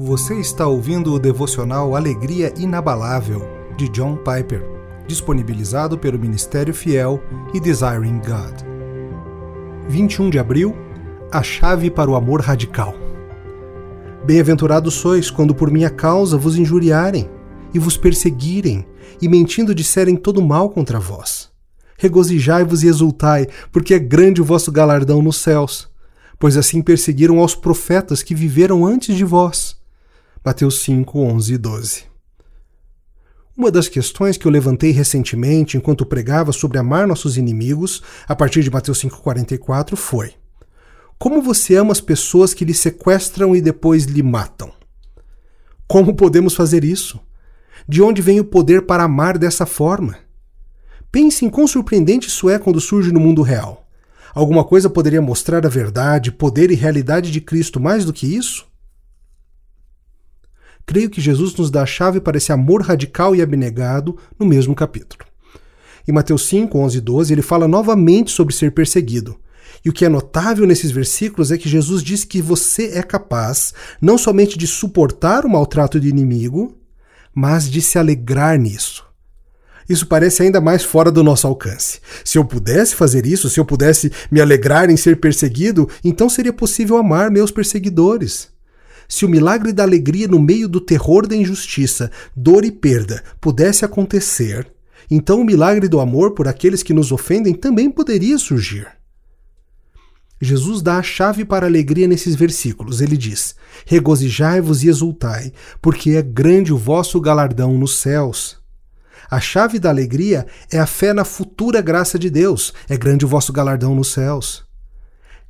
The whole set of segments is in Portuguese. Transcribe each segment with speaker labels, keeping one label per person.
Speaker 1: Você está ouvindo o devocional Alegria Inabalável, de John Piper, disponibilizado pelo Ministério Fiel e Desiring God. 21 de abril A chave para o amor radical. Bem-aventurados sois quando por minha causa vos injuriarem e vos perseguirem e mentindo disserem todo mal contra vós. Regozijai-vos e exultai, porque é grande o vosso galardão nos céus, pois assim perseguiram aos profetas que viveram antes de vós. Mateus 5, 11 e 12. Uma das questões que eu levantei recentemente enquanto pregava sobre amar nossos inimigos, a partir de Mateus 5,44, foi: Como você ama as pessoas que lhe sequestram e depois lhe matam? Como podemos fazer isso? De onde vem o poder para amar dessa forma? Pense em quão surpreendente isso é quando surge no mundo real. Alguma coisa poderia mostrar a verdade, poder e realidade de Cristo mais do que isso? Creio que Jesus nos dá a chave para esse amor radical e abnegado no mesmo capítulo. Em Mateus 5, 11 e 12, ele fala novamente sobre ser perseguido. E o que é notável nesses versículos é que Jesus diz que você é capaz não somente de suportar o maltrato do inimigo, mas de se alegrar nisso. Isso parece ainda mais fora do nosso alcance. Se eu pudesse fazer isso, se eu pudesse me alegrar em ser perseguido, então seria possível amar meus perseguidores. Se o milagre da alegria no meio do terror da injustiça, dor e perda pudesse acontecer, então o milagre do amor por aqueles que nos ofendem também poderia surgir. Jesus dá a chave para a alegria nesses versículos. Ele diz: Regozijai-vos e exultai, porque é grande o vosso galardão nos céus. A chave da alegria é a fé na futura graça de Deus. É grande o vosso galardão nos céus.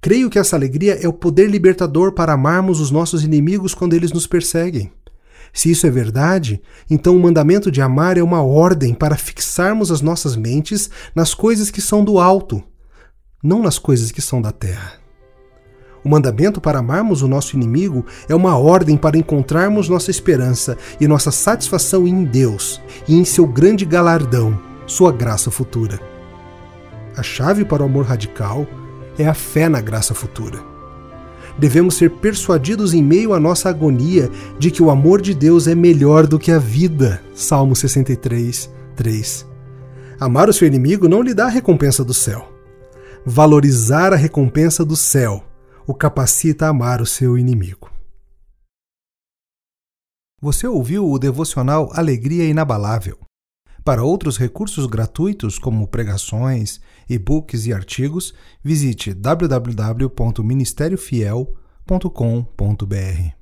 Speaker 1: Creio que essa alegria é o poder libertador para amarmos os nossos inimigos quando eles nos perseguem. Se isso é verdade, então o mandamento de amar é uma ordem para fixarmos as nossas mentes nas coisas que são do alto, não nas coisas que são da terra. O mandamento para amarmos o nosso inimigo é uma ordem para encontrarmos nossa esperança e nossa satisfação em Deus e em seu grande galardão, sua graça futura. A chave para o amor radical é a fé na graça futura. Devemos ser persuadidos em meio à nossa agonia de que o amor de Deus é melhor do que a vida. Salmo 63, 3. Amar o seu inimigo não lhe dá a recompensa do céu. Valorizar a recompensa do céu o capacita a amar o seu inimigo. Você ouviu o devocional Alegria Inabalável. Para outros recursos gratuitos, como pregações, e-books e artigos, visite www.ministériofiel.com.br.